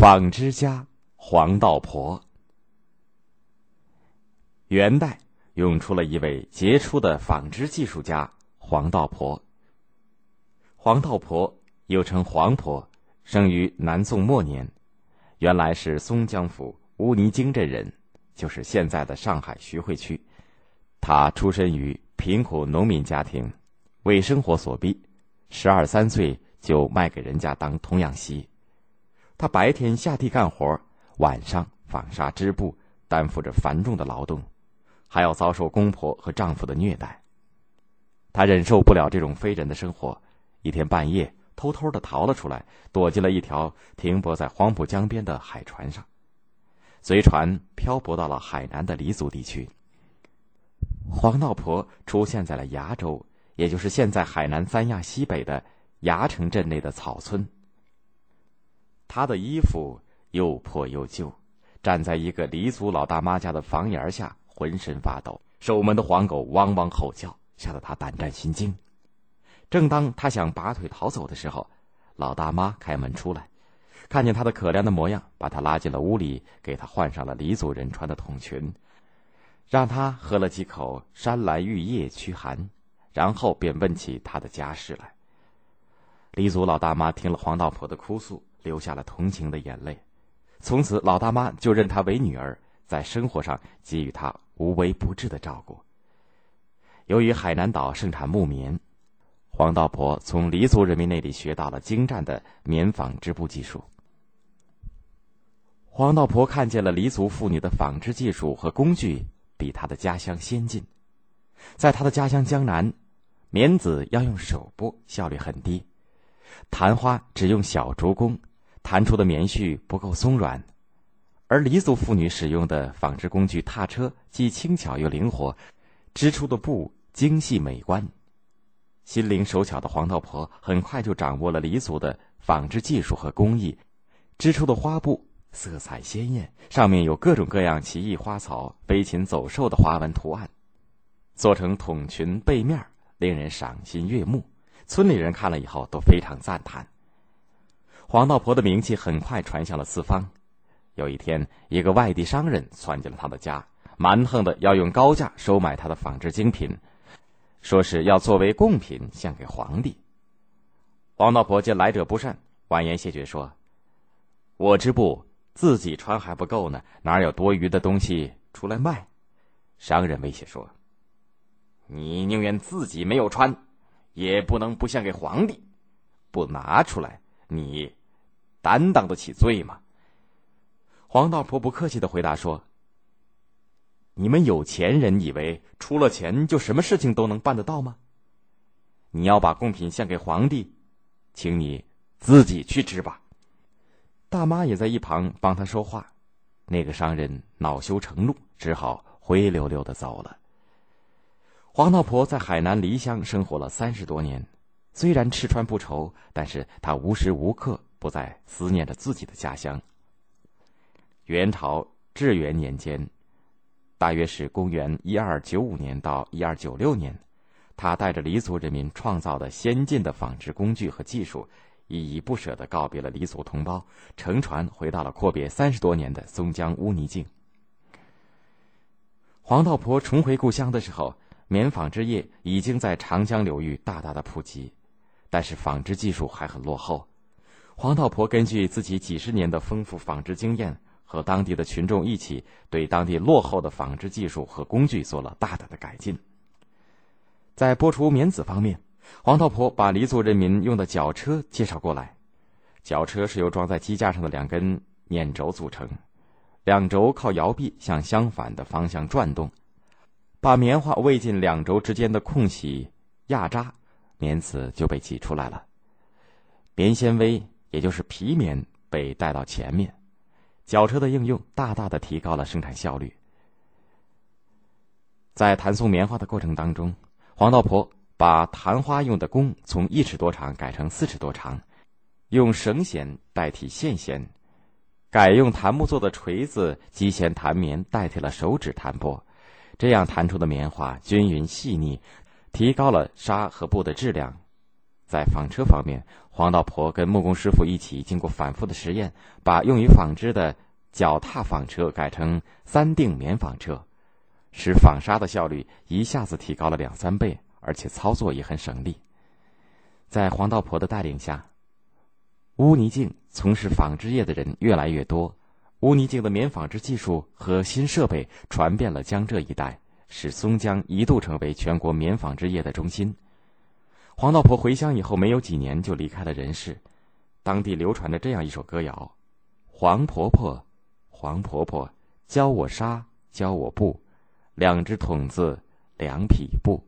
纺织家黄道婆。元代涌出了一位杰出的纺织技术家黄道婆。黄道婆又称黄婆，生于南宋末年，原来是松江府乌泥泾镇人，就是现在的上海徐汇区。她出身于贫苦农民家庭，为生活所逼，十二三岁就卖给人家当童养媳。她白天下地干活，晚上纺纱织布，担负着繁重的劳动，还要遭受公婆和丈夫的虐待。她忍受不了这种非人的生活，一天半夜偷偷的逃了出来，躲进了一条停泊在黄浦江边的海船上，随船漂泊到了海南的黎族地区。黄道婆出现在了崖州，也就是现在海南三亚西北的崖城镇内的草村。他的衣服又破又旧，站在一个黎族老大妈家的房檐下，浑身发抖。守门的黄狗汪汪吼叫，吓得他胆战心惊。正当他想拔腿逃走的时候，老大妈开门出来，看见他的可怜的模样，把他拉进了屋里，给他换上了黎族人穿的筒裙，让他喝了几口山兰玉液驱寒，然后便问起他的家事来。黎族老大妈听了黄道婆的哭诉。流下了同情的眼泪，从此老大妈就认她为女儿，在生活上给予她无微不至的照顾。由于海南岛盛产木棉，黄道婆从黎族人民那里学到了精湛的棉纺织布技术。黄道婆看见了黎族妇女的纺织技术和工具比她的家乡先进，在她的家乡江南，棉籽要用手剥，效率很低，弹花只用小竹工。弹出的棉絮不够松软，而黎族妇女使用的纺织工具踏车既轻巧又灵活，织出的布精细美观。心灵手巧的黄道婆很快就掌握了黎族的纺织技术和工艺，织出的花布色彩鲜艳，上面有各种各样奇异花草、飞禽走兽的花纹图案，做成筒裙背面，令人赏心悦目。村里人看了以后都非常赞叹。黄道婆的名气很快传向了四方。有一天，一个外地商人窜进了他的家，蛮横的要用高价收买他的纺织精品，说是要作为贡品献给皇帝。黄道婆见来者不善，婉言谢绝说：“我织布自己穿还不够呢，哪有多余的东西出来卖？”商人威胁说：“你宁愿自己没有穿，也不能不献给皇帝，不拿出来，你。”担当得起罪吗？黄道婆不客气的回答说：“你们有钱人以为出了钱就什么事情都能办得到吗？你要把贡品献给皇帝，请你自己去织吧。”大妈也在一旁帮他说话。那个商人恼羞成怒，只好灰溜溜的走了。黄道婆在海南黎乡生活了三十多年，虽然吃穿不愁，但是她无时无刻。不再思念着自己的家乡。元朝至元年间，大约是公元一二九五年到一二九六年，他带着黎族人民创造的先进的纺织工具和技术，依依不舍的告别了黎族同胞，乘船回到了阔别三十多年的松江乌泥泾。黄道婆重回故乡的时候，棉纺织业已经在长江流域大大的普及，但是纺织技术还很落后。黄道婆根据自己几十年的丰富纺织经验，和当地的群众一起，对当地落后的纺织技术和工具做了大胆的改进。在剥除棉籽方面，黄道婆把黎族人民用的绞车介绍过来。绞车是由装在机架上的两根碾轴组成，两轴靠摇臂向相反的方向转动，把棉花喂进两轴之间的空隙压扎，棉籽就被挤出来了。棉纤维。也就是皮棉被带到前面，绞车的应用大大的提高了生产效率。在弹送棉花的过程当中，黄道婆把弹花用的弓从一尺多长改成四尺多长，用绳弦代替线弦，改用檀木做的锤子机弦弹棉代替了手指弹拨，这样弹出的棉花均匀细腻，提高了纱和布的质量。在纺车方面，黄道婆跟木工师傅一起经过反复的实验，把用于纺织的脚踏纺车改成三定棉纺车，使纺纱的效率一下子提高了两三倍，而且操作也很省力。在黄道婆的带领下，乌泥泾从事纺织业的人越来越多，乌泥泾的棉纺织技术和新设备传遍了江浙一带，使松江一度成为全国棉纺织业的中心。黄道婆回乡以后没有几年就离开了人世，当地流传着这样一首歌谣：“黄婆婆，黄婆婆，教我纱，教我布，两只筒子，两匹布。”